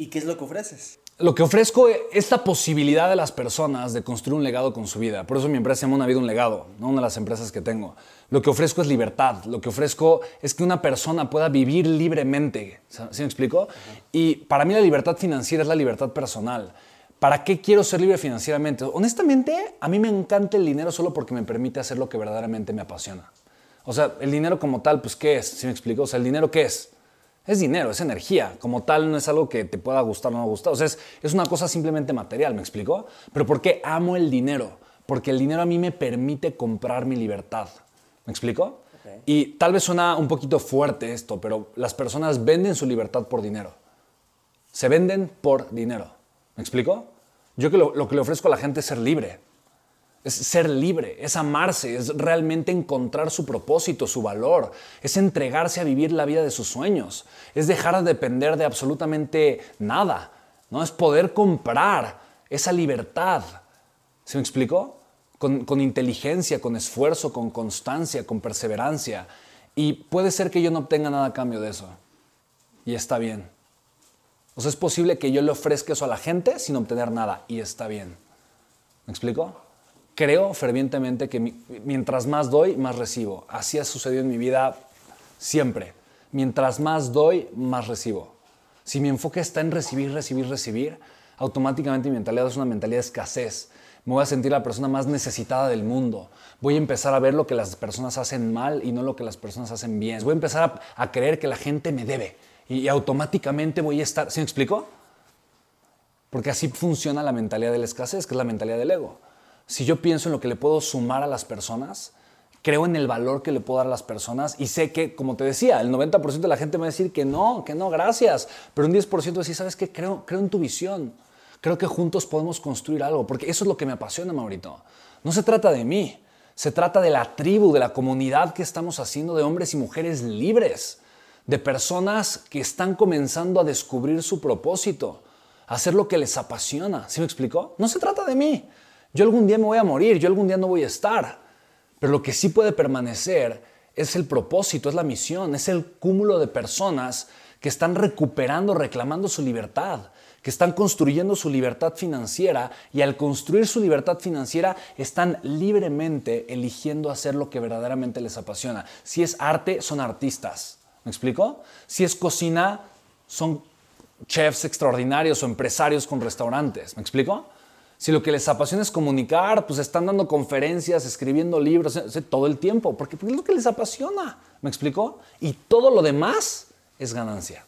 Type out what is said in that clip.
¿Y qué es lo que ofreces? Lo que ofrezco es esta posibilidad de las personas de construir un legado con su vida. Por eso mi empresa se llama Una Vida, un Legado, ¿no? una de las empresas que tengo. Lo que ofrezco es libertad. Lo que ofrezco es que una persona pueda vivir libremente. ¿Sí me explico? Y para mí la libertad financiera es la libertad personal. ¿Para qué quiero ser libre financieramente? Honestamente, a mí me encanta el dinero solo porque me permite hacer lo que verdaderamente me apasiona. O sea, el dinero como tal, pues, ¿qué es? ¿Sí me explico? O sea, ¿el dinero qué es? Es dinero, es energía. Como tal, no es algo que te pueda gustar o no gustar. O sea, es, es una cosa simplemente material, ¿me explico? Pero ¿por qué amo el dinero? Porque el dinero a mí me permite comprar mi libertad. ¿Me explico? Y tal vez suena un poquito fuerte esto, pero las personas venden su libertad por dinero. Se venden por dinero. ¿Me explico? Yo que lo, lo que le ofrezco a la gente es ser libre es ser libre, es amarse, es realmente encontrar su propósito, su valor, es entregarse a vivir la vida de sus sueños, es dejar de depender de absolutamente nada, ¿no? Es poder comprar esa libertad. ¿Se me explicó? Con, inteligencia, con esfuerzo, con constancia, con perseverancia. Y puede ser que yo no obtenga nada a cambio de eso. Y está bien. O sea, es posible que yo le ofrezca eso a la gente sin obtener nada. Y está bien. ¿Me explico? Creo fervientemente que mientras más doy, más recibo. Así ha sucedido en mi vida siempre. Mientras más doy, más recibo. Si mi enfoque está en recibir, recibir, recibir, automáticamente mi mentalidad es una mentalidad de escasez. Me voy a sentir la persona más necesitada del mundo. Voy a empezar a ver lo que las personas hacen mal y no lo que las personas hacen bien. Voy a empezar a, creer que la gente me debe y, automáticamente voy a estar... ¿Sí me explico? Porque así funciona la mentalidad de la escasez, que es la mentalidad del ego si yo pienso en lo que le puedo sumar a las personas, creo en el valor que le puedo dar a las personas y sé que, como te decía, el 90% de la gente me va a decir que no, que no, gracias, pero un 10% decir, ¿sabes qué? Creo, creo en tu visión. Creo que juntos podemos construir algo, porque eso es lo que me apasiona, Maurito. No se trata de mí, se trata de la tribu, de la comunidad que estamos haciendo de hombres y mujeres libres, de personas que están comenzando a descubrir su propósito, a hacer lo que les apasiona. ¿Sí me explicó? No se trata de mí. Yo algún día me voy a morir, yo algún día no voy a estar. Pero lo que sí puede permanecer es el propósito, es la misión, es el cúmulo de personas que están recuperando, reclamando su libertad, que están construyendo su libertad financiera y al construir su libertad financiera están libremente eligiendo hacer lo que verdaderamente les apasiona. Si es arte, son artistas. ¿Me explico? Si es cocina, son chefs extraordinarios o empresarios con restaurantes. ¿Me explico? Si lo que les apasiona es comunicar, pues están dando conferencias, escribiendo libros, todo el tiempo, porque es lo que les apasiona. ¿Me explicó? Y todo lo demás es ganancia.